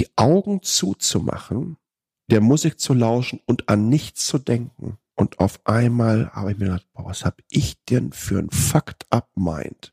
die Augen zuzumachen, der Musik zu lauschen und an nichts zu denken. Und auf einmal habe ich mir gedacht, boah, was hab ich denn für ein Fucked Up Mind?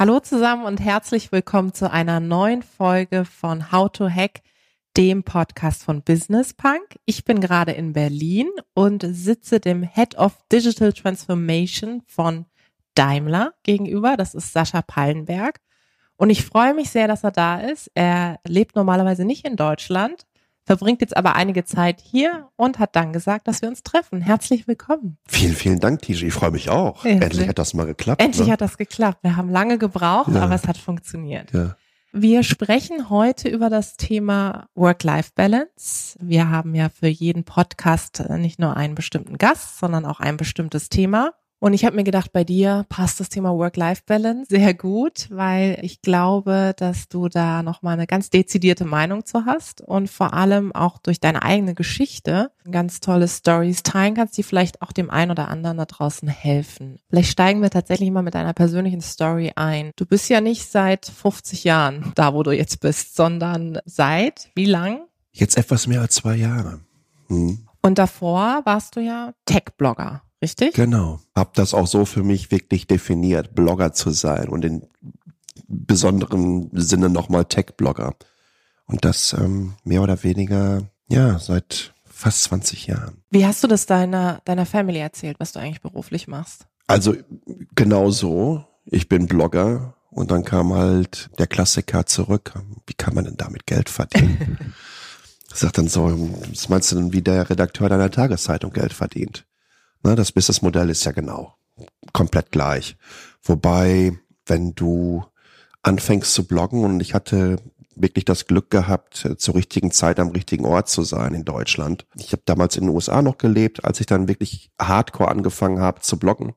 Hallo zusammen und herzlich willkommen zu einer neuen Folge von How to Hack, dem Podcast von Business Punk. Ich bin gerade in Berlin und sitze dem Head of Digital Transformation von Daimler gegenüber. Das ist Sascha Pallenberg. Und ich freue mich sehr, dass er da ist. Er lebt normalerweise nicht in Deutschland, verbringt jetzt aber einige Zeit hier und hat dann gesagt, dass wir uns treffen. Herzlich willkommen. Vielen, vielen Dank, Tiji. Ich freue mich auch. Ja, Endlich hat das mal geklappt. Endlich ne? hat das geklappt. Wir haben lange gebraucht, ja. aber es hat funktioniert. Ja. Wir sprechen heute über das Thema Work-Life-Balance. Wir haben ja für jeden Podcast nicht nur einen bestimmten Gast, sondern auch ein bestimmtes Thema. Und ich habe mir gedacht, bei dir passt das Thema Work-Life-Balance sehr gut, weil ich glaube, dass du da nochmal eine ganz dezidierte Meinung zu hast und vor allem auch durch deine eigene Geschichte ganz tolle Stories teilen kannst, die vielleicht auch dem einen oder anderen da draußen helfen. Vielleicht steigen wir tatsächlich mal mit deiner persönlichen Story ein. Du bist ja nicht seit 50 Jahren da, wo du jetzt bist, sondern seit wie lang? Jetzt etwas mehr als zwei Jahre. Hm. Und davor warst du ja Tech-Blogger. Richtig? Genau. Hab das auch so für mich wirklich definiert, Blogger zu sein und in besonderem Sinne nochmal Tech-Blogger. Und das ähm, mehr oder weniger, ja, seit fast 20 Jahren. Wie hast du das deiner, deiner Family erzählt, was du eigentlich beruflich machst? Also genau so. Ich bin Blogger und dann kam halt der Klassiker zurück. Wie kann man denn damit Geld verdienen? Sagt dann so, was meinst du denn, wie der Redakteur deiner Tageszeitung Geld verdient? Ne, das Businessmodell ist ja genau komplett gleich. Wobei, wenn du anfängst zu bloggen und ich hatte wirklich das Glück gehabt, zur richtigen Zeit am richtigen Ort zu sein in Deutschland. Ich habe damals in den USA noch gelebt, als ich dann wirklich hardcore angefangen habe zu bloggen.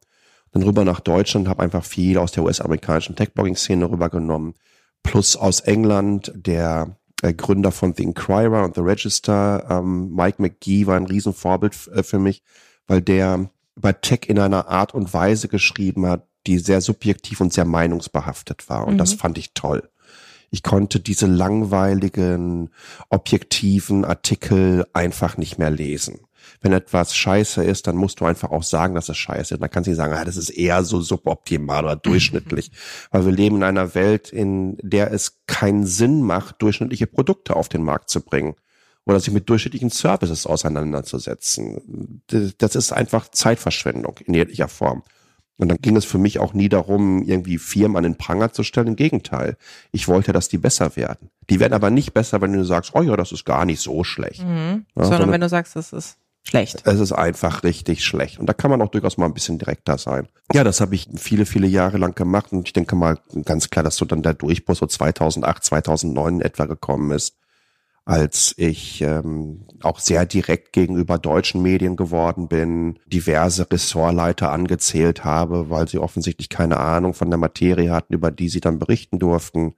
Dann rüber nach Deutschland, habe einfach viel aus der US-amerikanischen Tech-Blogging-Szene rübergenommen. Plus aus England, der äh, Gründer von The Inquirer und The Register, ähm, Mike McGee war ein Riesenvorbild äh, für mich weil der über Tech in einer Art und Weise geschrieben hat, die sehr subjektiv und sehr meinungsbehaftet war. Und mhm. das fand ich toll. Ich konnte diese langweiligen, objektiven Artikel einfach nicht mehr lesen. Wenn etwas scheiße ist, dann musst du einfach auch sagen, dass es scheiße ist. Man kann nicht sagen, ah, das ist eher so suboptimal oder durchschnittlich. Weil wir leben in einer Welt, in der es keinen Sinn macht, durchschnittliche Produkte auf den Markt zu bringen oder sich mit durchschnittlichen Services auseinanderzusetzen. Das ist einfach Zeitverschwendung in jeglicher Form. Und dann ging es für mich auch nie darum, irgendwie Firmen an den Pranger zu stellen. Im Gegenteil. Ich wollte, dass die besser werden. Die werden aber nicht besser, wenn du sagst, oh ja, das ist gar nicht so schlecht. Mhm. Ja, sondern, sondern wenn du sagst, das ist schlecht. Es ist einfach richtig schlecht. Und da kann man auch durchaus mal ein bisschen direkter sein. Ja, das habe ich viele, viele Jahre lang gemacht. Und ich denke mal ganz klar, dass so dann der Durchbruch so 2008, 2009 in etwa gekommen ist als ich ähm, auch sehr direkt gegenüber deutschen Medien geworden bin, diverse Ressortleiter angezählt habe, weil sie offensichtlich keine Ahnung von der Materie hatten, über die sie dann berichten durften.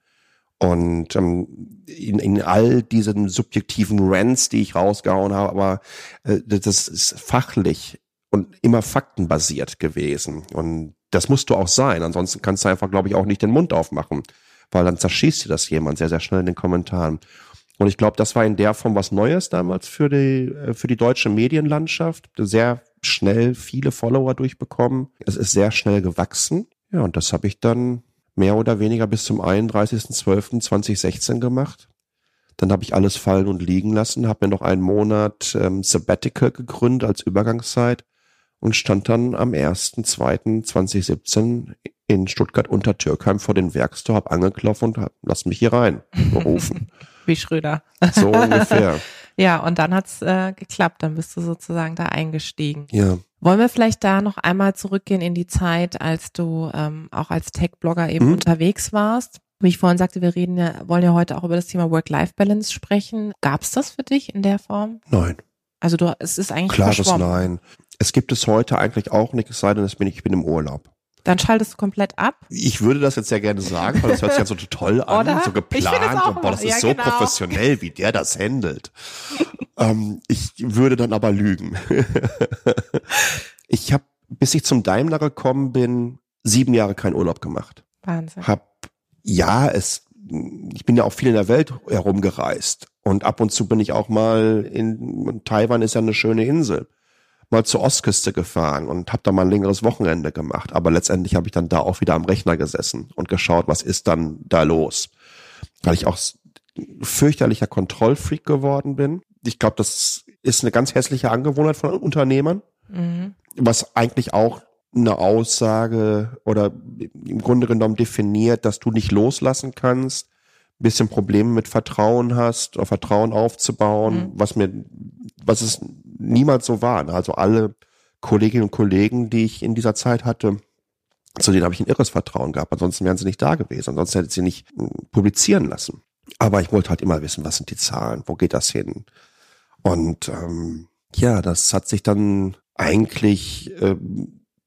Und ähm, in, in all diesen subjektiven Rants, die ich rausgehauen habe, aber äh, das ist fachlich und immer faktenbasiert gewesen. Und das musst du auch sein. Ansonsten kannst du einfach, glaube ich, auch nicht den Mund aufmachen, weil dann zerschießt dir das jemand sehr, sehr schnell in den Kommentaren. Und ich glaube, das war in der Form was Neues damals für die, äh, für die deutsche Medienlandschaft. Sehr schnell viele Follower durchbekommen. Es ist sehr schnell gewachsen. Ja, und das habe ich dann mehr oder weniger bis zum 31.12.2016 gemacht. Dann habe ich alles fallen und liegen lassen, habe mir noch einen Monat ähm, Sabbatical gegründet als Übergangszeit und stand dann am 1.2.2017 in Stuttgart unter Türkheim vor den Werkstor, hab angeklopft und hab, lass mich hier rein berufen. wie Schröder. So ungefähr. ja, und dann hat's äh, geklappt. Dann bist du sozusagen da eingestiegen. Ja. Wollen wir vielleicht da noch einmal zurückgehen in die Zeit, als du ähm, auch als Tech-Blogger eben mhm. unterwegs warst? Wie ich vorhin sagte, wir reden ja, wollen ja heute auch über das Thema Work-Life-Balance sprechen. Gab es das für dich in der Form? Nein. Also du, es ist eigentlich Klares Nein. Es gibt es heute eigentlich auch nicht, es sei denn, ich bin, ich bin im Urlaub. Dann schaltest du komplett ab? Ich würde das jetzt sehr gerne sagen, weil das hört sich ja so toll an, Oder? so geplant und boah, das ist ja, so genau. professionell, wie der das handelt. ähm, ich würde dann aber lügen. ich habe, bis ich zum Daimler gekommen bin, sieben Jahre keinen Urlaub gemacht. Wahnsinn. Hab, ja, es, ich bin ja auch viel in der Welt herumgereist und ab und zu bin ich auch mal in Taiwan ist ja eine schöne Insel mal zur Ostküste gefahren und habe da mal ein längeres Wochenende gemacht. Aber letztendlich habe ich dann da auch wieder am Rechner gesessen und geschaut, was ist dann da los. Weil ich auch fürchterlicher Kontrollfreak geworden bin. Ich glaube, das ist eine ganz hässliche Angewohnheit von Unternehmern, mhm. was eigentlich auch eine Aussage oder im Grunde genommen definiert, dass du nicht loslassen kannst, bisschen Probleme mit Vertrauen hast oder Vertrauen aufzubauen, mhm. was mir, was es niemals so war. Also alle Kolleginnen und Kollegen, die ich in dieser Zeit hatte, zu denen habe ich ein irres Vertrauen gehabt. Ansonsten wären sie nicht da gewesen. Ansonsten hätte ich sie nicht hm, publizieren lassen. Aber ich wollte halt immer wissen, was sind die Zahlen, wo geht das hin? Und ähm, ja, das hat sich dann eigentlich äh,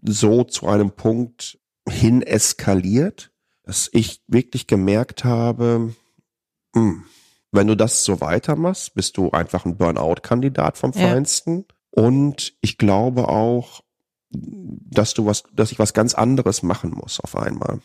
so zu einem Punkt hin eskaliert, dass ich wirklich gemerkt habe, mh, hm, wenn du das so weitermachst, bist du einfach ein Burnout-Kandidat vom ja. Feinsten. Und ich glaube auch, dass du was, dass ich was ganz anderes machen muss auf einmal.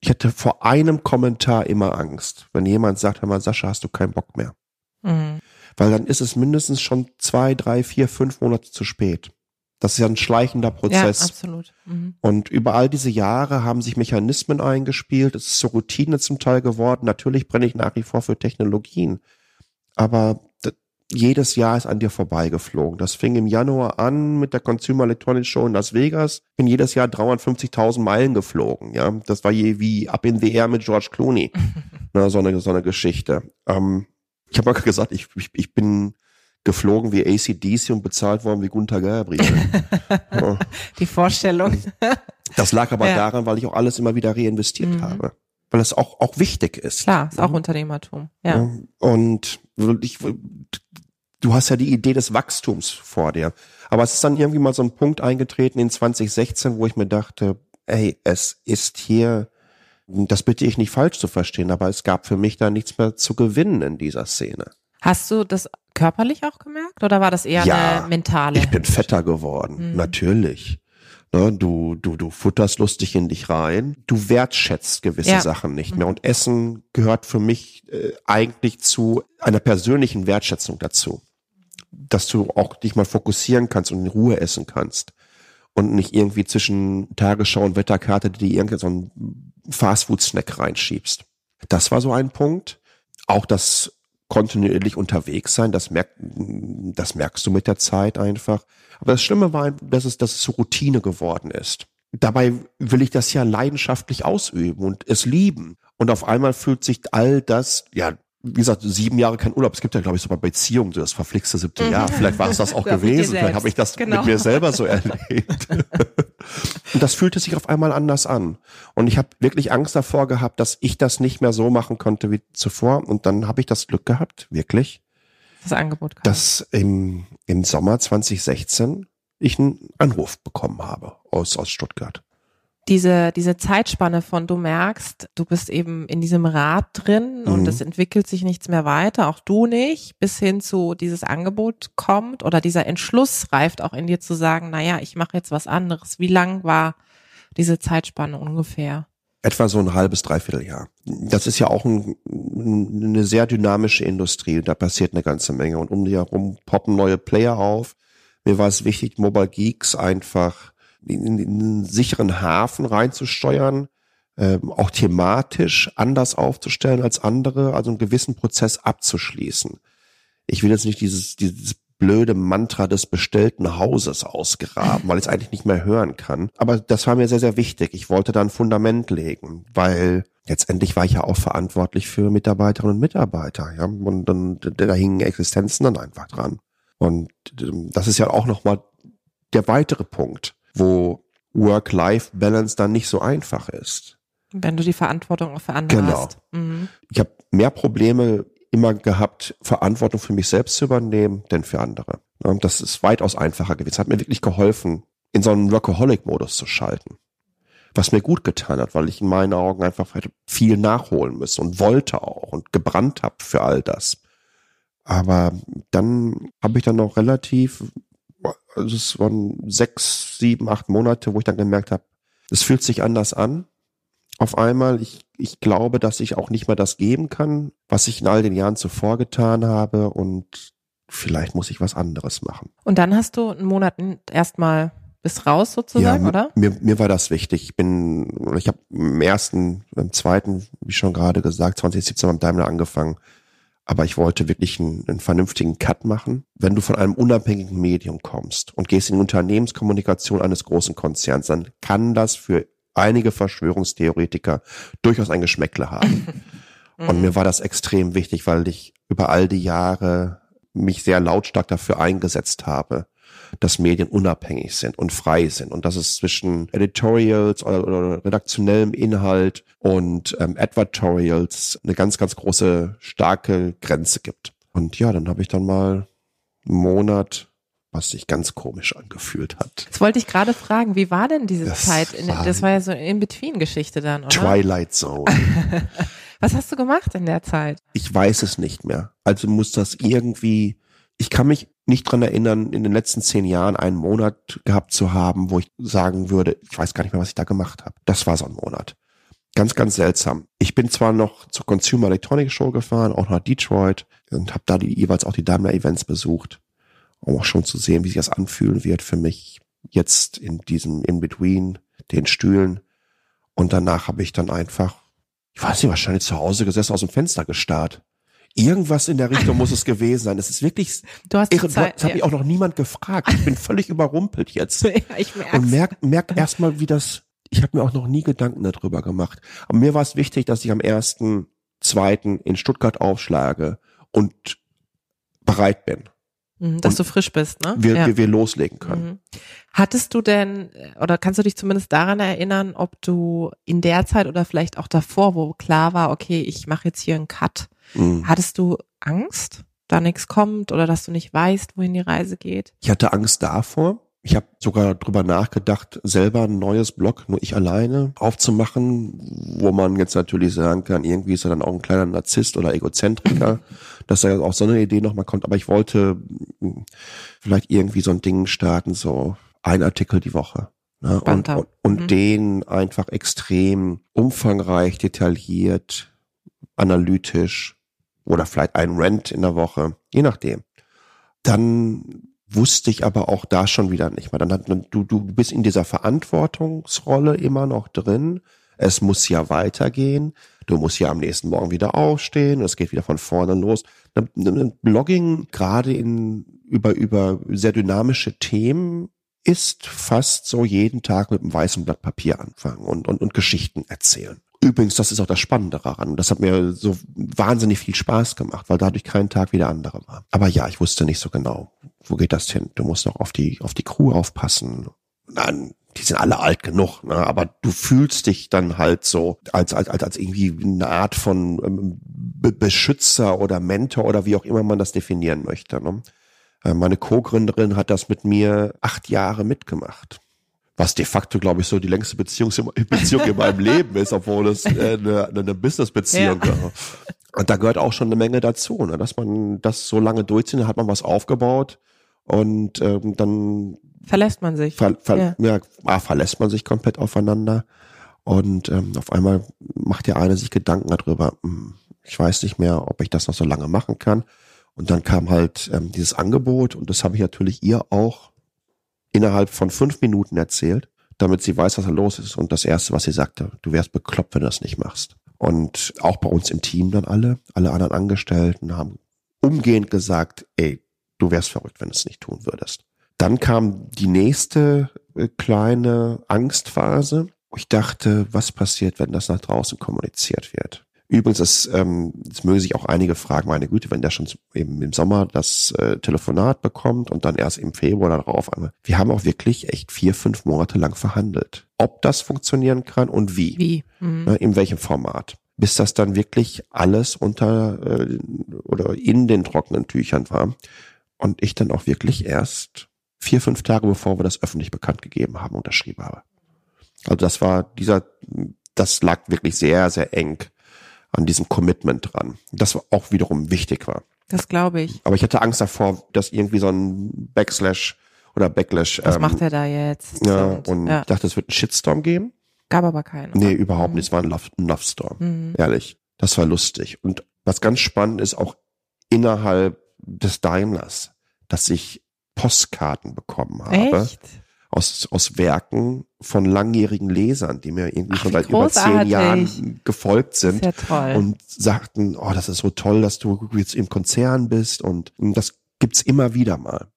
Ich hatte vor einem Kommentar immer Angst, wenn jemand sagt, hör mal, Sascha, hast du keinen Bock mehr. Mhm. Weil dann ist es mindestens schon zwei, drei, vier, fünf Monate zu spät. Das ist ja ein schleichender Prozess. Ja, absolut. Mhm. Und über all diese Jahre haben sich Mechanismen eingespielt. Es ist zur Routine zum Teil geworden. Natürlich brenne ich nach wie vor für Technologien. Aber jedes Jahr ist an dir vorbeigeflogen. Das fing im Januar an mit der Consumer Electronics Show in Las Vegas. Bin jedes Jahr 350.000 Meilen geflogen. Ja, das war je wie ab in the air mit George Clooney. Na, so eine so eine Geschichte. Ähm, ich habe mal gesagt, ich, ich, ich bin geflogen wie ACDC und bezahlt worden wie Gunther Gabriel. ja. Die Vorstellung. Das lag aber ja. daran, weil ich auch alles immer wieder reinvestiert mhm. habe. Weil es auch, auch wichtig ist. Klar, ist auch Unternehmertum. Ja. Und ich, du hast ja die Idee des Wachstums vor dir. Aber es ist dann irgendwie mal so ein Punkt eingetreten in 2016, wo ich mir dachte, ey, es ist hier, das bitte ich nicht falsch zu verstehen, aber es gab für mich da nichts mehr zu gewinnen in dieser Szene. Hast du das körperlich auch gemerkt oder war das eher ja, eine mentale? Ich bin fetter geworden, mhm. natürlich. Ne, du, du, du futterst lustig in dich rein. Du wertschätzt gewisse ja. Sachen nicht mehr. Und Essen gehört für mich äh, eigentlich zu einer persönlichen Wertschätzung dazu. Dass du auch dich mal fokussieren kannst und in Ruhe essen kannst. Und nicht irgendwie zwischen Tagesschau und Wetterkarte, die irgendwie so einen Fastfood-Snack reinschiebst. Das war so ein Punkt. Auch das kontinuierlich unterwegs sein. Das, merk, das merkst du mit der Zeit einfach. Aber das Schlimme war, dass es, dass es so Routine geworden ist. Dabei will ich das ja leidenschaftlich ausüben und es lieben. Und auf einmal fühlt sich all das, ja, wie gesagt, sieben Jahre kein Urlaub. Es gibt ja, glaube ich, so bei Beziehungen so das verflixte siebte mhm. Jahr. Vielleicht war es das auch gewesen. Vielleicht habe ich das genau. mit mir selber so erlebt. und das fühlte sich auf einmal anders an. Und ich habe wirklich Angst davor gehabt, dass ich das nicht mehr so machen konnte wie zuvor. Und dann habe ich das Glück gehabt, wirklich. Das Angebot kam. Dass im, im Sommer 2016 ich einen Anruf bekommen habe aus, aus Stuttgart diese, diese Zeitspanne von du merkst, du bist eben in diesem Rad drin mhm. und es entwickelt sich nichts mehr weiter, auch du nicht, bis hin zu dieses Angebot kommt oder dieser Entschluss reift auch in dir zu sagen, naja, ich mache jetzt was anderes. Wie lang war diese Zeitspanne ungefähr? Etwa so ein halbes, dreiviertel Jahr. Das ist ja auch ein, eine sehr dynamische Industrie. Da passiert eine ganze Menge. Und um die herum poppen neue Player auf. Mir war es wichtig, Mobile Geeks einfach in, in einen sicheren Hafen reinzusteuern, ähm, auch thematisch anders aufzustellen als andere, also einen gewissen Prozess abzuschließen. Ich will jetzt nicht dieses, dieses blöde Mantra des bestellten Hauses ausgraben, weil ich es eigentlich nicht mehr hören kann. Aber das war mir sehr, sehr wichtig. Ich wollte da ein Fundament legen, weil letztendlich war ich ja auch verantwortlich für Mitarbeiterinnen und Mitarbeiter. Ja? Und dann da hingen Existenzen dann einfach dran. Und ähm, das ist ja auch nochmal der weitere Punkt wo Work-Life-Balance dann nicht so einfach ist. Wenn du die Verantwortung für andere genau. hast. Mhm. Ich habe mehr Probleme immer gehabt, Verantwortung für mich selbst zu übernehmen, denn für andere. Und das ist weitaus einfacher gewesen. Es hat mir wirklich geholfen, in so einen Workaholic-Modus zu schalten. Was mir gut getan hat, weil ich in meinen Augen einfach viel nachholen müssen und wollte auch und gebrannt habe für all das. Aber dann habe ich dann noch relativ, also es waren sechs, sieben, acht Monate, wo ich dann gemerkt habe, es fühlt sich anders an. Auf einmal, ich, ich glaube, dass ich auch nicht mehr das geben kann, was ich in all den Jahren zuvor getan habe und vielleicht muss ich was anderes machen. Und dann hast du einen Monat erstmal bis raus sozusagen, ja, oder? Mir, mir war das wichtig. Ich bin, ich habe im ersten, im zweiten, wie schon gerade gesagt, 2017 beim Daimler angefangen. Aber ich wollte wirklich einen, einen vernünftigen Cut machen. Wenn du von einem unabhängigen Medium kommst und gehst in die Unternehmenskommunikation eines großen Konzerns, dann kann das für einige Verschwörungstheoretiker durchaus ein Geschmäckle haben. und mir war das extrem wichtig, weil ich über all die Jahre mich sehr lautstark dafür eingesetzt habe, dass Medien unabhängig sind und frei sind und dass es zwischen Editorials oder, oder redaktionellem Inhalt und ähm, Advertorials eine ganz, ganz große, starke Grenze gibt. Und ja, dann habe ich dann mal einen Monat was sich ganz komisch angefühlt hat. Das wollte ich gerade fragen, wie war denn diese das Zeit? In, war das war ja so eine In-Between-Geschichte dann, oder? Twilight Zone. was hast du gemacht in der Zeit? Ich weiß es nicht mehr. Also muss das irgendwie ich kann mich nicht dran erinnern, in den letzten zehn Jahren einen Monat gehabt zu haben, wo ich sagen würde, ich weiß gar nicht mehr, was ich da gemacht habe. Das war so ein Monat. Ganz, ganz seltsam. Ich bin zwar noch zur Consumer Electronics Show gefahren, auch nach Detroit und habe da die, jeweils auch die Daimler Events besucht, um auch schon zu sehen, wie sich das anfühlen wird für mich jetzt in diesem In-Between, den Stühlen. Und danach habe ich dann einfach, ich weiß nicht, wahrscheinlich zu Hause gesessen, aus dem Fenster gestarrt Irgendwas in der Richtung muss es gewesen sein. Es ist wirklich, du hast irre, Zeit, das hat ja. mich auch noch niemand gefragt. Ich bin völlig überrumpelt jetzt. Ja, ich merk's. Und merk, merk erstmal, wie das, ich habe mir auch noch nie Gedanken darüber gemacht. Aber mir war es wichtig, dass ich am ersten, zweiten in Stuttgart aufschlage und bereit bin. Mhm, dass und du frisch bist, ne? Wir, ja. wir, wir loslegen können. Mhm. Hattest du denn, oder kannst du dich zumindest daran erinnern, ob du in der Zeit oder vielleicht auch davor, wo klar war, okay, ich mache jetzt hier einen Cut, Mhm. Hattest du Angst, da nichts kommt oder dass du nicht weißt, wohin die Reise geht? Ich hatte Angst davor. Ich habe sogar drüber nachgedacht, selber ein neues Blog, nur ich alleine, aufzumachen, wo man jetzt natürlich sagen kann, irgendwie ist er dann auch ein kleiner Narzisst oder Egozentriker, dass da auch so eine Idee nochmal kommt. Aber ich wollte hm, vielleicht irgendwie so ein Ding starten, so ein Artikel die Woche. Ne? Und, und, und mhm. den einfach extrem umfangreich, detailliert, analytisch oder vielleicht ein Rent in der Woche, je nachdem. Dann wusste ich aber auch da schon wieder nicht mehr. Dann hat du, du bist in dieser Verantwortungsrolle immer noch drin. Es muss ja weitergehen. Du musst ja am nächsten Morgen wieder aufstehen. Es geht wieder von vorne los. Blogging gerade in über über sehr dynamische Themen ist fast so jeden Tag mit einem weißen Blatt Papier anfangen und, und, und Geschichten erzählen. Übrigens, das ist auch das Spannende daran. Das hat mir so wahnsinnig viel Spaß gemacht, weil dadurch kein Tag wie der andere war. Aber ja, ich wusste nicht so genau, wo geht das hin? Du musst noch auf die, auf die Crew aufpassen. Nein, die sind alle alt genug, ne? aber du fühlst dich dann halt so als, als, als, als irgendwie eine Art von ähm, Be Beschützer oder Mentor oder wie auch immer man das definieren möchte. Ne? Äh, meine Co-Gründerin hat das mit mir acht Jahre mitgemacht was de facto, glaube ich, so die längste Beziehung, Beziehung in meinem Leben ist, obwohl es äh, eine, eine Business-Beziehung ja. war. Und da gehört auch schon eine Menge dazu, ne? dass man das so lange durchzieht, dann hat man was aufgebaut und ähm, dann verlässt man sich. Ver, ver, ja. ja ah, verlässt man sich komplett aufeinander und ähm, auf einmal macht der eine sich Gedanken darüber, hm, ich weiß nicht mehr, ob ich das noch so lange machen kann. Und dann kam halt ähm, dieses Angebot und das habe ich natürlich ihr auch innerhalb von fünf Minuten erzählt, damit sie weiß, was da los ist. Und das Erste, was sie sagte, du wärst bekloppt, wenn du das nicht machst. Und auch bei uns im Team dann alle, alle anderen Angestellten haben umgehend gesagt, ey, du wärst verrückt, wenn du es nicht tun würdest. Dann kam die nächste äh, kleine Angstphase. Ich dachte, was passiert, wenn das nach draußen kommuniziert wird? Übrigens, das, ähm, das mögen sich auch einige fragen, meine Güte, wenn der schon eben im Sommer das äh, Telefonat bekommt und dann erst im Februar darauf einmal. Wir haben auch wirklich echt vier, fünf Monate lang verhandelt. Ob das funktionieren kann und wie. Wie? Mhm. Ne, in welchem Format. Bis das dann wirklich alles unter äh, oder in den trockenen Tüchern war. Und ich dann auch wirklich erst vier, fünf Tage bevor wir das öffentlich bekannt gegeben haben, unterschrieben habe. Also das war dieser, das lag wirklich sehr, sehr eng an diesem Commitment dran. Das auch wiederum wichtig war. Das glaube ich. Aber ich hatte Angst davor, dass irgendwie so ein Backslash oder Backlash. Was ähm, macht er da jetzt? Ja, und, und ja. ich dachte, es wird einen Shitstorm geben. Gab aber keinen. Nee, überhaupt mhm. nicht. Es war ein Love, ein Love Storm. Mhm. Ehrlich. Das war lustig. Und was ganz spannend ist, auch innerhalb des Daimlers, dass ich Postkarten bekommen habe. Echt? Aus, aus Werken von langjährigen Lesern, die mir irgendwie Ach, schon seit über zehn Jahren gefolgt sind ja und sagten, oh, das ist so toll, dass du jetzt im Konzern bist und, und das gibt's immer wieder mal.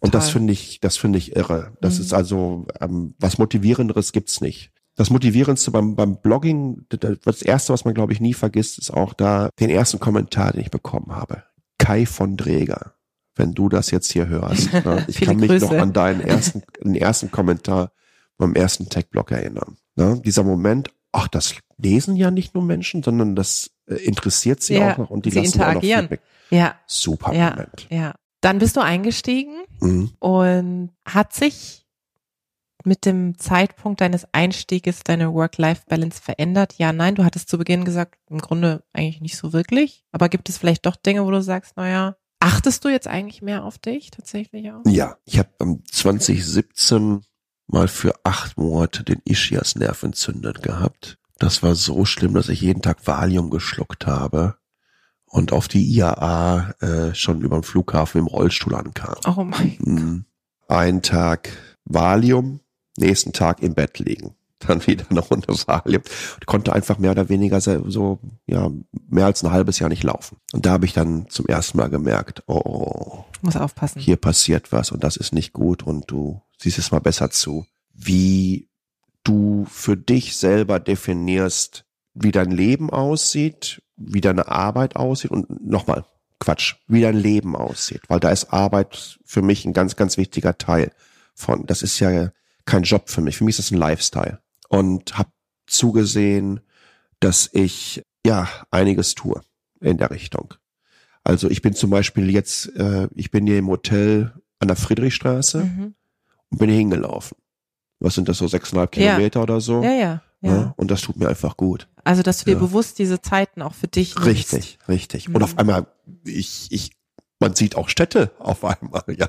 Und toll. das finde ich, das finde ich irre. Das mhm. ist also ähm, was motivierenderes gibt's nicht. Das motivierendste beim, beim Blogging, das erste, was man glaube ich nie vergisst, ist auch da den ersten Kommentar, den ich bekommen habe. Kai von Dreger wenn du das jetzt hier hörst. Ne? Ich kann mich Grüße. noch an deinen ersten, den ersten Kommentar beim ersten Tech-Blog erinnern. Ne? Dieser Moment, ach, das lesen ja nicht nur Menschen, sondern das äh, interessiert sie ja, auch noch und die sie lassen interagieren. auch noch Feedback. Ja. Super ja, Moment. Ja. Dann bist du eingestiegen mhm. und hat sich mit dem Zeitpunkt deines Einstieges deine Work-Life-Balance verändert? Ja, nein, du hattest zu Beginn gesagt, im Grunde eigentlich nicht so wirklich. Aber gibt es vielleicht doch Dinge, wo du sagst, naja, Achtest du jetzt eigentlich mehr auf dich tatsächlich auch? Ja, ich habe 2017 mal für acht Monate den Ischias Nerv entzündet gehabt. Das war so schlimm, dass ich jeden Tag Valium geschluckt habe und auf die IAA äh, schon über den Flughafen im Rollstuhl ankam. Oh mein Gott. Mhm. Ein Tag Valium, nächsten Tag im Bett liegen dann wieder eine Runde Valium und konnte einfach mehr oder weniger so, ja, mehr als ein halbes Jahr nicht laufen. Und da habe ich dann zum ersten Mal gemerkt, oh, muss aufpassen. Hier passiert was und das ist nicht gut und du siehst es mal besser zu, wie du für dich selber definierst, wie dein Leben aussieht, wie deine Arbeit aussieht und nochmal, Quatsch, wie dein Leben aussieht, weil da ist Arbeit für mich ein ganz, ganz wichtiger Teil von. Das ist ja kein Job für mich. Für mich ist das ein Lifestyle und habe zugesehen, dass ich ja einiges tue in der Richtung. Also ich bin zum Beispiel jetzt, äh, ich bin hier im Hotel an der Friedrichstraße mhm. und bin hier hingelaufen. Was sind das so sechseinhalb Kilometer ja. oder so? Ja, ja, ja. ja. Und das tut mir einfach gut. Also dass du dir bewusst diese Zeiten auch für dich Richtig, nimmst. richtig. Mhm. Und auf einmal, ich, ich man sieht auch Städte auf einmal, ja.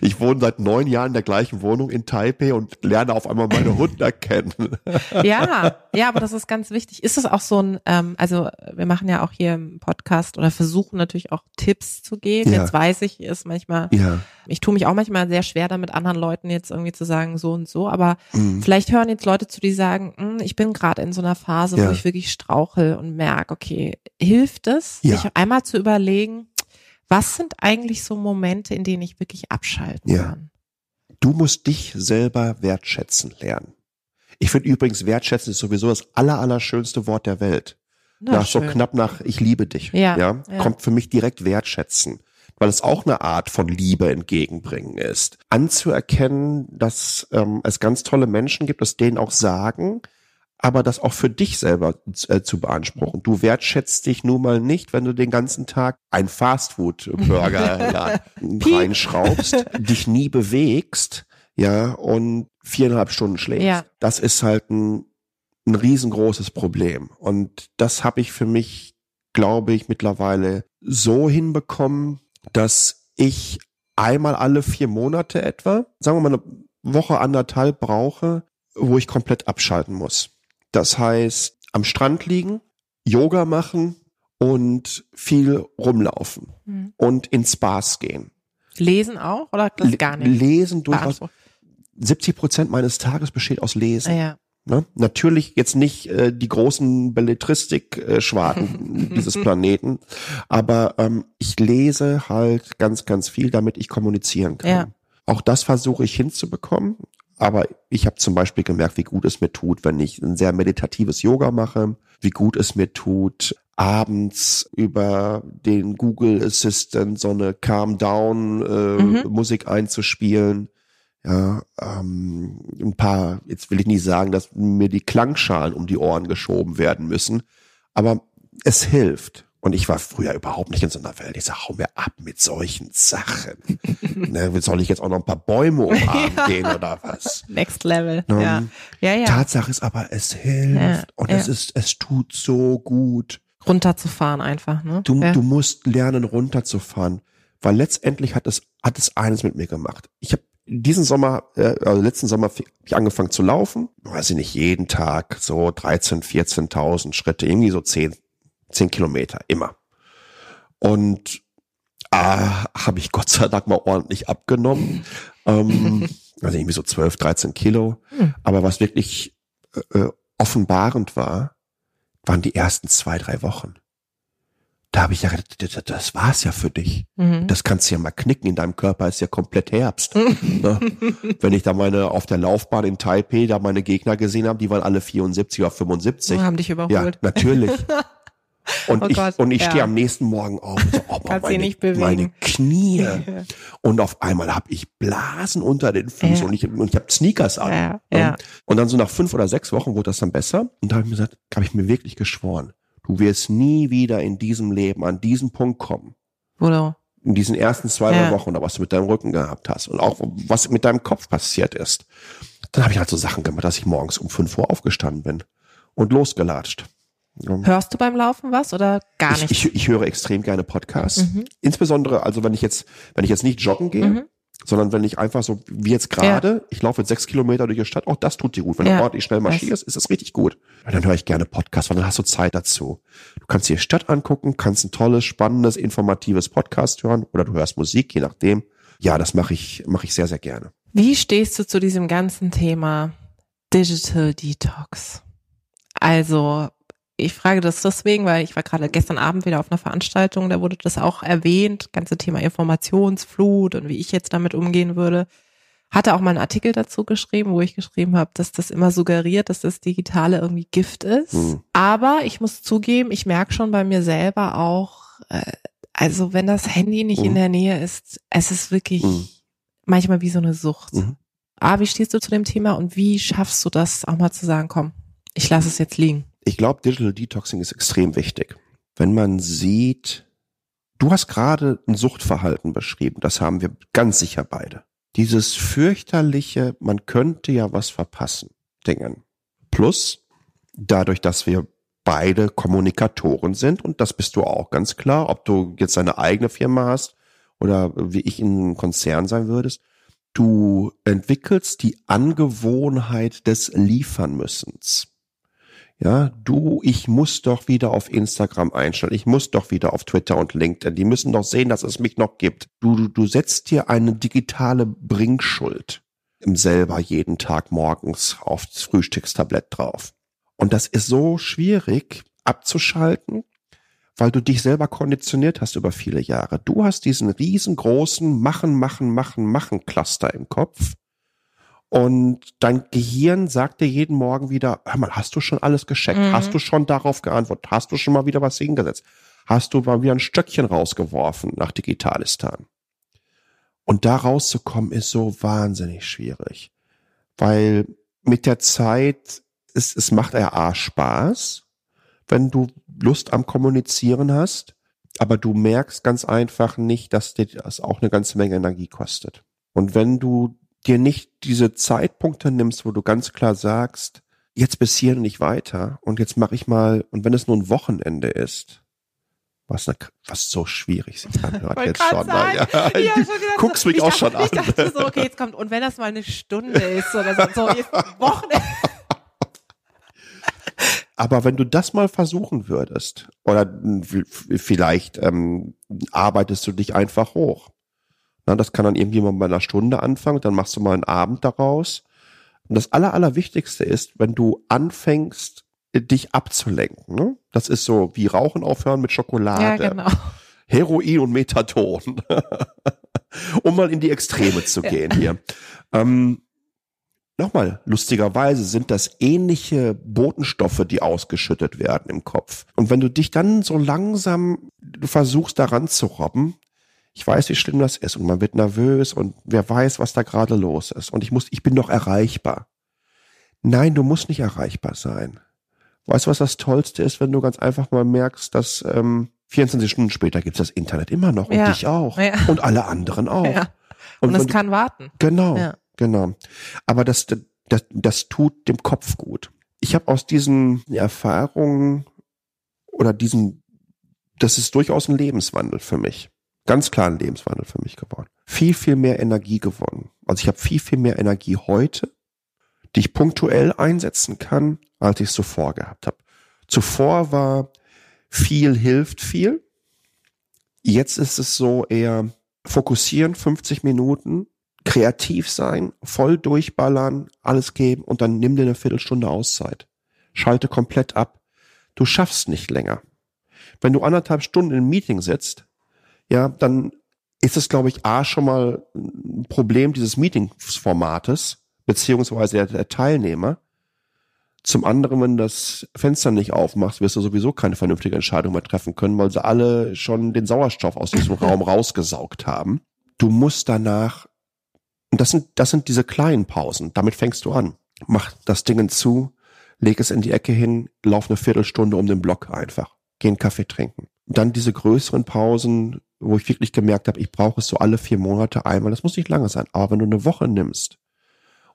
Ich wohne seit neun Jahren in der gleichen Wohnung in Taipei und lerne auf einmal meine Hunde kennen. Ja, ja, aber das ist ganz wichtig. Ist es auch so ein, ähm, also wir machen ja auch hier im Podcast oder versuchen natürlich auch Tipps zu geben. Ja. Jetzt weiß ich, ist manchmal, ja. ich tue mich auch manchmal sehr schwer damit, anderen Leuten jetzt irgendwie zu sagen, so und so, aber mhm. vielleicht hören jetzt Leute zu, die sagen, hm, ich bin gerade in so einer Phase, ja. wo ich wirklich strauchel und merke, okay, hilft es, sich einmal zu überlegen, was sind eigentlich so Momente, in denen ich wirklich abschalten ja. kann? Du musst dich selber wertschätzen lernen. Ich finde übrigens wertschätzen ist sowieso das aller, allerschönste Wort der Welt. Na, nach schön. so knapp nach ich liebe dich, ja, ja, ja, kommt für mich direkt wertschätzen, weil es auch eine Art von Liebe entgegenbringen ist. Anzuerkennen, dass ähm, es ganz tolle Menschen gibt, dass denen auch sagen, aber das auch für dich selber äh, zu beanspruchen. Du wertschätzt dich nun mal nicht, wenn du den ganzen Tag ein Fastfood-Burger reinschraubst, dich nie bewegst, ja, und viereinhalb Stunden schläfst. Ja. Das ist halt ein, ein riesengroßes Problem. Und das habe ich für mich, glaube ich, mittlerweile so hinbekommen, dass ich einmal alle vier Monate etwa, sagen wir mal eine Woche anderthalb brauche, wo ich komplett abschalten muss. Das heißt, am Strand liegen, Yoga machen und viel rumlaufen mhm. und ins Spas gehen. Lesen auch oder gar nicht? Lesen durchaus. 70 Prozent meines Tages besteht aus Lesen. Ah, ja. Ne? Natürlich jetzt nicht äh, die großen Belletristik-Schwaden äh, dieses Planeten, aber ähm, ich lese halt ganz, ganz viel, damit ich kommunizieren kann. Ja. Auch das versuche ich hinzubekommen. Aber ich habe zum Beispiel gemerkt, wie gut es mir tut, wenn ich ein sehr meditatives Yoga mache, wie gut es mir tut, abends über den Google Assistant so eine Calm Down äh, mhm. Musik einzuspielen. Ja, ähm, ein paar, jetzt will ich nicht sagen, dass mir die Klangschalen um die Ohren geschoben werden müssen, aber es hilft. Und ich war früher überhaupt nicht in so einer Welt. Ich sag, hau mir ab mit solchen Sachen. ne, soll ich jetzt auch noch ein paar Bäume umarmen ja. gehen oder was? Next Level. Um, ja. Ja, ja. Tatsache ist aber, es hilft ja, und ja. es ist, es tut so gut. Runterzufahren einfach, ne? Du, du musst lernen, runterzufahren. Weil letztendlich hat es, hat es eines mit mir gemacht. Ich habe diesen Sommer, äh, also letzten Sommer hab ich angefangen zu laufen. Weiß ich nicht, jeden Tag so 13, 14.000 Schritte, irgendwie so 10, zehn Kilometer, immer. Und ah, habe ich Gott sei Dank mal ordentlich abgenommen. ähm, also irgendwie so 12, 13 Kilo. Hm. Aber was wirklich äh, äh, offenbarend war, waren die ersten zwei, drei Wochen. Da habe ich ja gedacht, das war's ja für dich. Mhm. Das kannst du ja mal knicken. In deinem Körper ist ja komplett Herbst. ne? Wenn ich da meine auf der Laufbahn in Taipei da meine Gegner gesehen habe, die waren alle 74 oder 75. Oh, haben dich überholt. Ja, natürlich. Und oh ich, Gott, und ich ja. stehe am nächsten Morgen auf und so, oh, meine, meine Knie. und auf einmal habe ich Blasen unter den Füßen ja. und ich, und ich habe Sneakers an. Ja, ja. Und dann so nach fünf oder sechs Wochen wurde das dann besser. Und da habe ich mir gesagt, habe ich mir wirklich geschworen, du wirst nie wieder in diesem Leben an diesen Punkt kommen. Oder? In diesen ersten zwei ja. Wochen oder was du mit deinem Rücken gehabt hast und auch was mit deinem Kopf passiert ist. Dann habe ich halt so Sachen gemacht, dass ich morgens um fünf Uhr aufgestanden bin und losgelatscht. Hörst du beim Laufen was oder gar nicht? Ich, ich, ich höre extrem gerne Podcasts. Mhm. Insbesondere, also wenn ich jetzt, wenn ich jetzt nicht joggen gehe, mhm. sondern wenn ich einfach so, wie jetzt gerade, ja. ich laufe jetzt sechs Kilometer durch die Stadt, auch das tut dir gut. Wenn ja. du ordentlich schnell marschierst, ist das richtig gut. Und dann höre ich gerne Podcasts, weil dann hast du Zeit dazu. Du kannst dir Stadt angucken, kannst ein tolles, spannendes, informatives Podcast hören oder du hörst Musik, je nachdem. Ja, das mache ich, mache ich sehr, sehr gerne. Wie stehst du zu diesem ganzen Thema Digital Detox? Also ich frage das deswegen, weil ich war gerade gestern Abend wieder auf einer Veranstaltung, da wurde das auch erwähnt, ganze Thema Informationsflut und wie ich jetzt damit umgehen würde. Hatte auch mal einen Artikel dazu geschrieben, wo ich geschrieben habe, dass das immer suggeriert, dass das Digitale irgendwie Gift ist. Mhm. Aber ich muss zugeben, ich merke schon bei mir selber auch, äh, also wenn das Handy nicht mhm. in der Nähe ist, es ist wirklich mhm. manchmal wie so eine Sucht. Mhm. Ah, wie stehst du zu dem Thema und wie schaffst du das auch mal zu sagen, komm, ich lasse es jetzt liegen? Ich glaube, Digital Detoxing ist extrem wichtig. Wenn man sieht, du hast gerade ein Suchtverhalten beschrieben, das haben wir ganz sicher beide. Dieses fürchterliche, man könnte ja was verpassen, Dingen. Plus, dadurch, dass wir beide Kommunikatoren sind, und das bist du auch ganz klar, ob du jetzt deine eigene Firma hast oder wie ich in einem Konzern sein würdest, du entwickelst die Angewohnheit des Liefernmüssens. Ja, du, ich muss doch wieder auf Instagram einstellen. Ich muss doch wieder auf Twitter und LinkedIn. Die müssen doch sehen, dass es mich noch gibt. Du, du, du setzt dir eine digitale Bringschuld im selber jeden Tag morgens aufs Frühstückstablett drauf. Und das ist so schwierig abzuschalten, weil du dich selber konditioniert hast über viele Jahre. Du hast diesen riesengroßen Machen, Machen, Machen, Machen Cluster im Kopf und dein Gehirn sagt dir jeden Morgen wieder, hör mal, hast du schon alles gescheckt? Mhm. Hast du schon darauf geantwortet? Hast du schon mal wieder was hingesetzt? Hast du mal wieder ein Stöckchen rausgeworfen nach Digitalistan? Und da rauszukommen ist so wahnsinnig schwierig. Weil mit der Zeit, es, es macht ja A Spaß, wenn du Lust am Kommunizieren hast, aber du merkst ganz einfach nicht, dass dir das auch eine ganze Menge Energie kostet. Und wenn du dir nicht diese Zeitpunkte nimmst, wo du ganz klar sagst, jetzt bis hier nicht weiter und jetzt mache ich mal, und wenn es nur ein Wochenende ist, was, ne, was so schwierig sich anhört jetzt schon. Sagen, ja, ja, du gedacht, guckst mich auch dachte, schon an. Ich dachte so, okay, jetzt kommt, und wenn das mal eine Stunde ist oder so, so jetzt Wochenende. Aber wenn du das mal versuchen würdest, oder vielleicht ähm, arbeitest du dich einfach hoch. Na, das kann dann irgendwie mal bei einer Stunde anfangen, dann machst du mal einen Abend daraus. Und das Aller, Allerwichtigste ist, wenn du anfängst, dich abzulenken. Ne? Das ist so wie Rauchen aufhören mit Schokolade. Ja, genau. Heroin und Methadon. um mal in die Extreme zu gehen hier. Ähm, nochmal, lustigerweise sind das ähnliche Botenstoffe, die ausgeschüttet werden im Kopf. Und wenn du dich dann so langsam, du versuchst daran zu robben, ich weiß, wie schlimm das ist und man wird nervös und wer weiß, was da gerade los ist. Und ich muss, ich bin doch erreichbar. Nein, du musst nicht erreichbar sein. Weißt du, was das Tollste ist, wenn du ganz einfach mal merkst, dass ähm, 24 Stunden später gibt's das Internet immer noch und ja. dich auch ja. und alle anderen auch. Ja. Und, und es kann warten. Genau, ja. genau. Aber das, das, das tut dem Kopf gut. Ich habe aus diesen Erfahrungen oder diesen, das ist durchaus ein Lebenswandel für mich. Ganz klar ein Lebenswandel für mich geworden. Viel, viel mehr Energie gewonnen. Also ich habe viel, viel mehr Energie heute, die ich punktuell einsetzen kann, als ich es zuvor gehabt habe. Zuvor war viel hilft viel. Jetzt ist es so eher fokussieren, 50 Minuten, kreativ sein, voll durchballern, alles geben und dann nimm dir eine Viertelstunde Auszeit. Schalte komplett ab. Du schaffst nicht länger. Wenn du anderthalb Stunden im Meeting sitzt, ja, dann ist es, glaube ich, A, schon mal ein Problem dieses Meetingsformates, beziehungsweise der, der Teilnehmer. Zum anderen, wenn das Fenster nicht aufmachst, wirst du sowieso keine vernünftige Entscheidung mehr treffen können, weil sie alle schon den Sauerstoff aus diesem Raum rausgesaugt haben. Du musst danach, und das sind, das sind diese kleinen Pausen, damit fängst du an. Mach das Ding zu, leg es in die Ecke hin, lauf eine Viertelstunde um den Block einfach. Geh einen Kaffee trinken. Dann diese größeren Pausen, wo ich wirklich gemerkt habe, ich brauche es so alle vier Monate einmal. Das muss nicht lange sein, aber wenn du eine Woche nimmst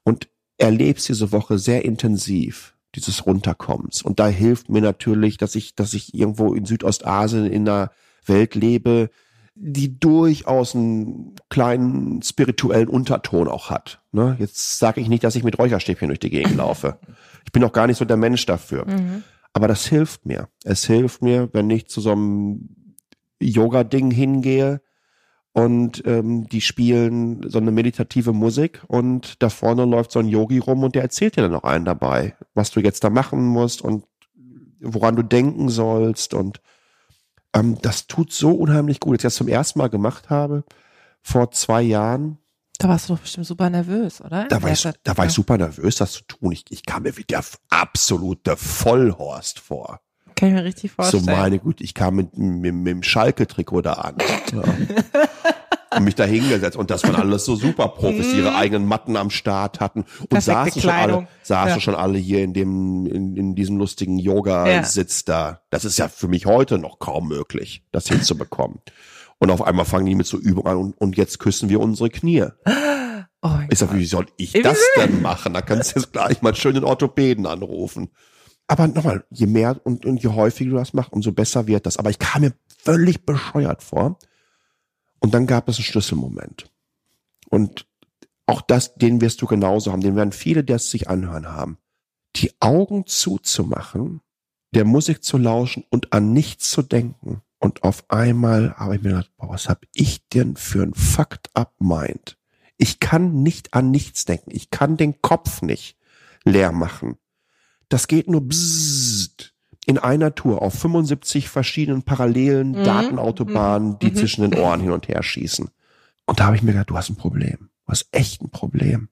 und erlebst diese Woche sehr intensiv, dieses Runterkommens. Und da hilft mir natürlich, dass ich, dass ich irgendwo in Südostasien in einer Welt lebe, die durchaus einen kleinen spirituellen Unterton auch hat. Ne? Jetzt sage ich nicht, dass ich mit Räucherstäbchen durch die Gegend laufe. Ich bin auch gar nicht so der Mensch dafür. Mhm. Aber das hilft mir. Es hilft mir, wenn ich zu so einem Yoga-Ding hingehe, und ähm, die spielen so eine meditative Musik und da vorne läuft so ein Yogi rum und der erzählt dir dann noch einen dabei, was du jetzt da machen musst und woran du denken sollst und ähm, das tut so unheimlich gut. Als ich das zum ersten Mal gemacht habe, vor zwei Jahren. Da warst du doch bestimmt super nervös, oder? Da war, ich, da war ich super nervös, das zu tun. Ich, ich kam mir wie der absolute Vollhorst vor. Kann ich mir richtig vorstellen. So meine Güte, ich kam mit, mit, mit dem Schalke-Trikot da an. Ja. und mich da hingesetzt und dass man alles so super Profis, ihre mhm. eigenen Matten am Start hatten und saßen schon alle, saßen ja. schon alle hier in dem, in, in diesem lustigen Yoga-Sitz ja. da. Das ist ja für mich heute noch kaum möglich, das hinzubekommen. Und auf einmal fangen die mit so Übungen an und, und jetzt küssen wir unsere Knie. Oh ich sag, wie soll ich das denn machen? Da kannst du jetzt gleich mal schön den Orthopäden anrufen. Aber nochmal, je mehr und, und je häufiger du das machst, umso besser wird das. Aber ich kam mir völlig bescheuert vor. Und dann gab es einen Schlüsselmoment. Und auch das, den wirst du genauso haben. Den werden viele, die es sich anhören haben. Die Augen zuzumachen, der Musik zu lauschen und an nichts zu denken. Und auf einmal habe ich mir gedacht, boah, was hab ich denn für ein Fucked up Mind? Ich kann nicht an nichts denken. Ich kann den Kopf nicht leer machen. Das geht nur bzzzt in einer Tour auf 75 verschiedenen parallelen mhm. Datenautobahnen, die mhm. zwischen den Ohren hin und her schießen. Und da habe ich mir gedacht, du hast ein Problem. Du hast echt ein Problem.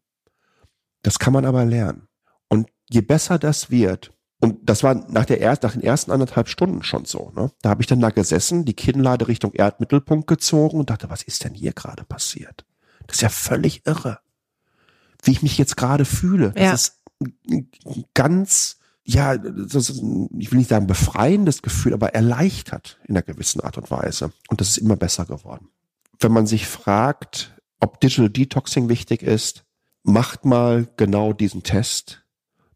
Das kann man aber lernen. Und je besser das wird, und das war nach, der erst, nach den ersten anderthalb Stunden schon so. Ne? Da habe ich dann da gesessen, die Kinnlade Richtung Erdmittelpunkt gezogen und dachte, was ist denn hier gerade passiert? Das ist ja völlig irre, wie ich mich jetzt gerade fühle. Das ja. ist ganz, ja, ich will nicht sagen befreiendes Gefühl, aber erleichtert in einer gewissen Art und Weise. Und das ist immer besser geworden. Wenn man sich fragt, ob Digital Detoxing wichtig ist, macht mal genau diesen Test.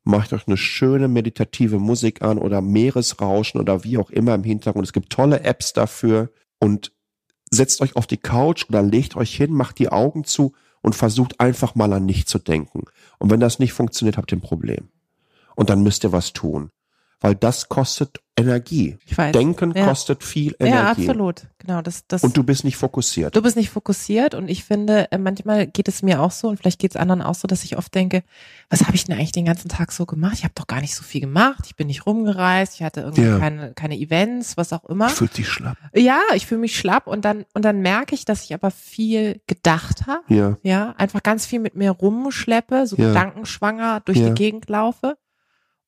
Macht euch eine schöne meditative Musik an oder Meeresrauschen oder wie auch immer im Hintergrund. Es gibt tolle Apps dafür und setzt euch auf die Couch oder legt euch hin, macht die Augen zu und versucht einfach mal an nichts zu denken. Und wenn das nicht funktioniert, habt ihr ein Problem. Und dann müsst ihr was tun. Weil das kostet Energie. Ich weiß. Denken ja. kostet viel Energie. Ja, absolut. Genau, das, das. Und du bist nicht fokussiert. Du bist nicht fokussiert und ich finde, äh, manchmal geht es mir auch so und vielleicht geht es anderen auch so, dass ich oft denke, was habe ich denn eigentlich den ganzen Tag so gemacht? Ich habe doch gar nicht so viel gemacht. Ich bin nicht rumgereist. Ich hatte irgendwie Ja. keine, keine Events, was auch immer. Fühlt sich schlapp. Ja, ich fühle mich schlapp und dann und dann merke ich, dass ich aber viel gedacht habe. Ja. Ja, einfach ganz viel mit mir rumschleppe, so Ja. gedankenschwanger durch die Gegend laufe.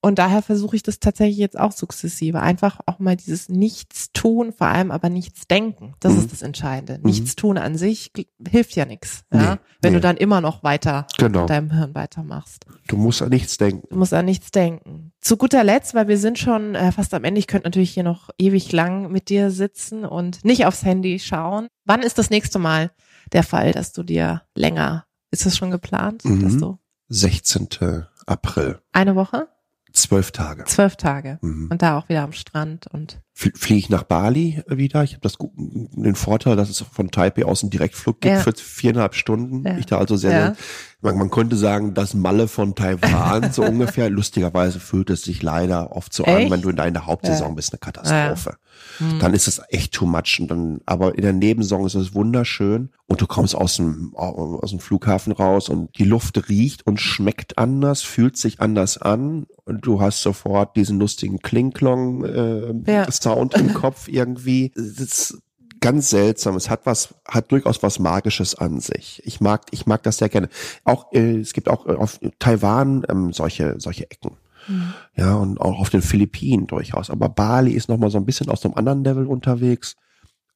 Und daher versuche ich das tatsächlich jetzt auch sukzessive. Einfach auch mal dieses Nichtstun, vor allem aber Nichtsdenken. Das Mhm. ist das Entscheidende. Nichtstun an sich hilft ja nichts. Ja? Nee, Wenn nee. du dann immer noch weiter Genau. mit deinem Hirn weitermachst. Du musst an nichts denken. Du musst an nichts denken. Zu guter Letzt, weil wir sind schon äh, fast am Ende, ich könnte natürlich hier noch ewig lang mit dir sitzen und nicht aufs Handy schauen. Wann ist das nächste Mal der Fall, dass du dir länger, ist das schon geplant, Mhm. dass du 16. April. eine Woche, Zwölf Tage. zwölf Tage Mhm. und da auch wieder am Strand und Fliege ich nach Bali wieder. Ich habe das den Vorteil, dass es von Taipei aus einen Direktflug gibt Ja. für viereinhalb Stunden. Ja. Ich da also sehr, Ja. sehr man, man könnte sagen, das Malle von Taiwan so ungefähr. Lustigerweise fühlt es sich leider oft so an, Echt? wenn du in deiner Hauptsaison bist, eine Katastrophe. Hm. Dann ist es echt too much. Und dann, aber in der Nebensaison ist es wunderschön und du kommst aus dem, aus dem Flughafen raus und die Luft riecht und schmeckt anders, fühlt sich anders an und du hast sofort diesen lustigen Klinklong äh. Sound im Kopf irgendwie. Es ist ganz seltsam. Es hat was, hat durchaus was Magisches an sich. Ich mag, ich mag das sehr gerne. Auch äh, es gibt auch äh, auf Taiwan ähm, solche solche Ecken. Hm. Ja, und auch auf den Philippinen durchaus. Aber Bali ist nochmal so ein bisschen aus einem anderen Level unterwegs.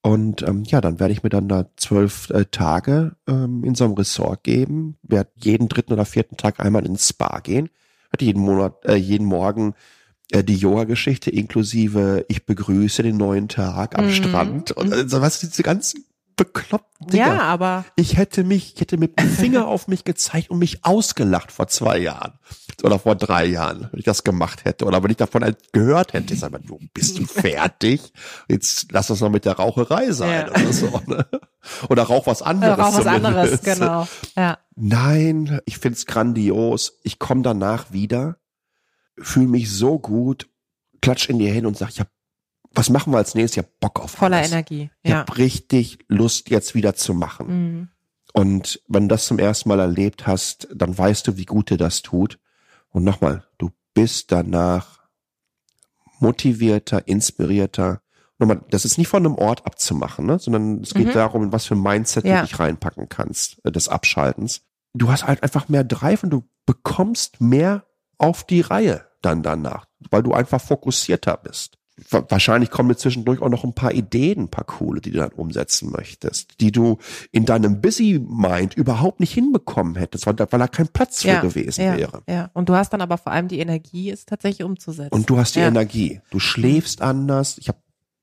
Und ähm, ja, dann werde ich mir dann da zwölf äh, Tage ähm, in so einem Resort geben, werde jeden dritten oder vierten Tag einmal ins Spa gehen, werde jeden Monat, äh, jeden Morgen die Yoga-Geschichte inklusive ich begrüße den neuen Tag am Mhm. Strand und äh, so was diese ganzen bekloppten Dinger. ja, aber Ich hätte mich, ich hätte mit dem Finger auf mich gezeigt und mich ausgelacht vor zwei Jahren oder vor drei Jahren, wenn ich das gemacht hätte oder wenn ich davon halt gehört hätte. Ich sag mal, du bist du fertig? Jetzt lass das noch mit der Raucherei sein Ja. oder so. Ne? Oder rauch was anderes. auch was anderes, genau. Ja. Nein, ich find's grandios. Ich komme danach wieder, fühle mich so gut, klatsch in die Hände und sag, ich hab, was machen wir als nächstes? Ich hab Bock auf Voller alles. Energie. Ich Ja. hab richtig Lust, jetzt wieder zu machen. Mhm. Und wenn du das zum ersten Mal erlebt hast, dann weißt du, wie gut dir das tut. Und nochmal, du bist danach motivierter, inspirierter. Nochmal, das ist nicht von einem Ort abzumachen, ne? sondern es geht Mhm. darum, in was für ein Mindset Ja. du dich reinpacken kannst, äh, des Abschaltens. Du hast halt einfach mehr Drive und du bekommst mehr auf die Reihe dann danach, weil du einfach fokussierter bist. Wa- Wahrscheinlich kommen dir zwischendurch auch noch ein paar Ideen, ein paar coole, die du dann umsetzen möchtest, die du in deinem Busy Mind überhaupt nicht hinbekommen hättest, weil da, weil da kein Platz für Ja, gewesen ja, wäre. ja. Und du hast dann aber vor allem die Energie, es tatsächlich umzusetzen. Und du hast die Ja. Energie. Du schläfst anders. Ich habe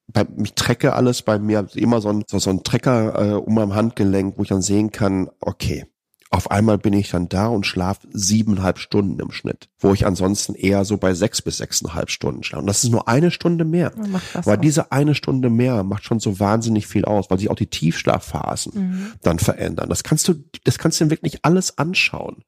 bei, mich trecke alles bei mir immer so ein, so, so ein Trecker äh, um mein Handgelenk, wo ich dann sehen kann, okay, auf einmal bin ich dann da und schlafe siebeneinhalb Stunden im Schnitt, wo ich ansonsten eher so bei sechs bis sechseinhalb Stunden schlafe. Und das ist nur eine Stunde mehr. Aus. diese eine Stunde mehr macht schon so wahnsinnig viel aus, weil sich auch die Tiefschlafphasen Mhm. dann verändern. Das kannst du, das kannst du dir wirklich alles anschauen.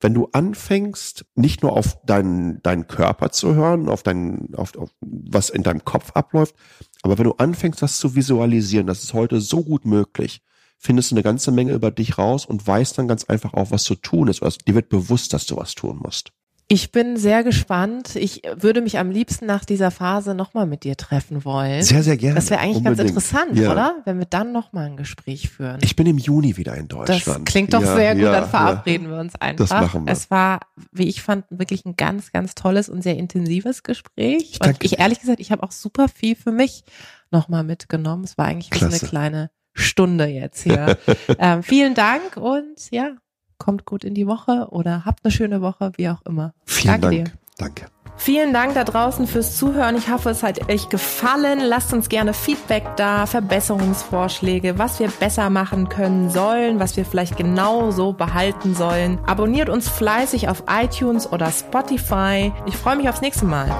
Wenn du anfängst, nicht nur auf deinen, deinen Körper zu hören, auf dein, auf, auf was in deinem Kopf abläuft, aber wenn du anfängst, das zu visualisieren, das ist heute so gut möglich, findest du eine ganze Menge über dich raus und weißt dann ganz einfach auch, was zu tun ist. Was, dir wird bewusst, dass du was tun musst. Ich bin sehr gespannt. Ich würde mich am liebsten nach dieser Phase nochmal mit dir treffen wollen. Sehr, sehr gerne. das wäre eigentlich ganz Unbedingt. interessant, Ja. oder? Wenn wir dann nochmal ein Gespräch führen. Ich bin im Juni wieder in das Deutschland. klingt doch Ja, sehr gut, ja, dann verabreden wir uns einfach. Das machen wir. Es war, wie ich fand, wirklich ein ganz, ganz tolles und sehr intensives Gespräch. Ich und ich ehrlich gesagt, ich habe auch super viel für mich nochmal mitgenommen. Es war eigentlich wie so eine Klasse. kleine Stunde jetzt hier. ähm, vielen Dank und ja, kommt gut in die Woche oder habt eine schöne Woche, wie auch immer. Vielen Danke Dank. dir. Danke. Vielen Dank da draußen fürs Zuhören. Ich hoffe, es hat euch gefallen. Lasst uns gerne Feedback da, Verbesserungsvorschläge, was wir besser machen können sollen, was wir vielleicht genau so behalten sollen. Abonniert uns fleißig auf iTunes oder Spotify. Ich freue mich aufs nächste Mal.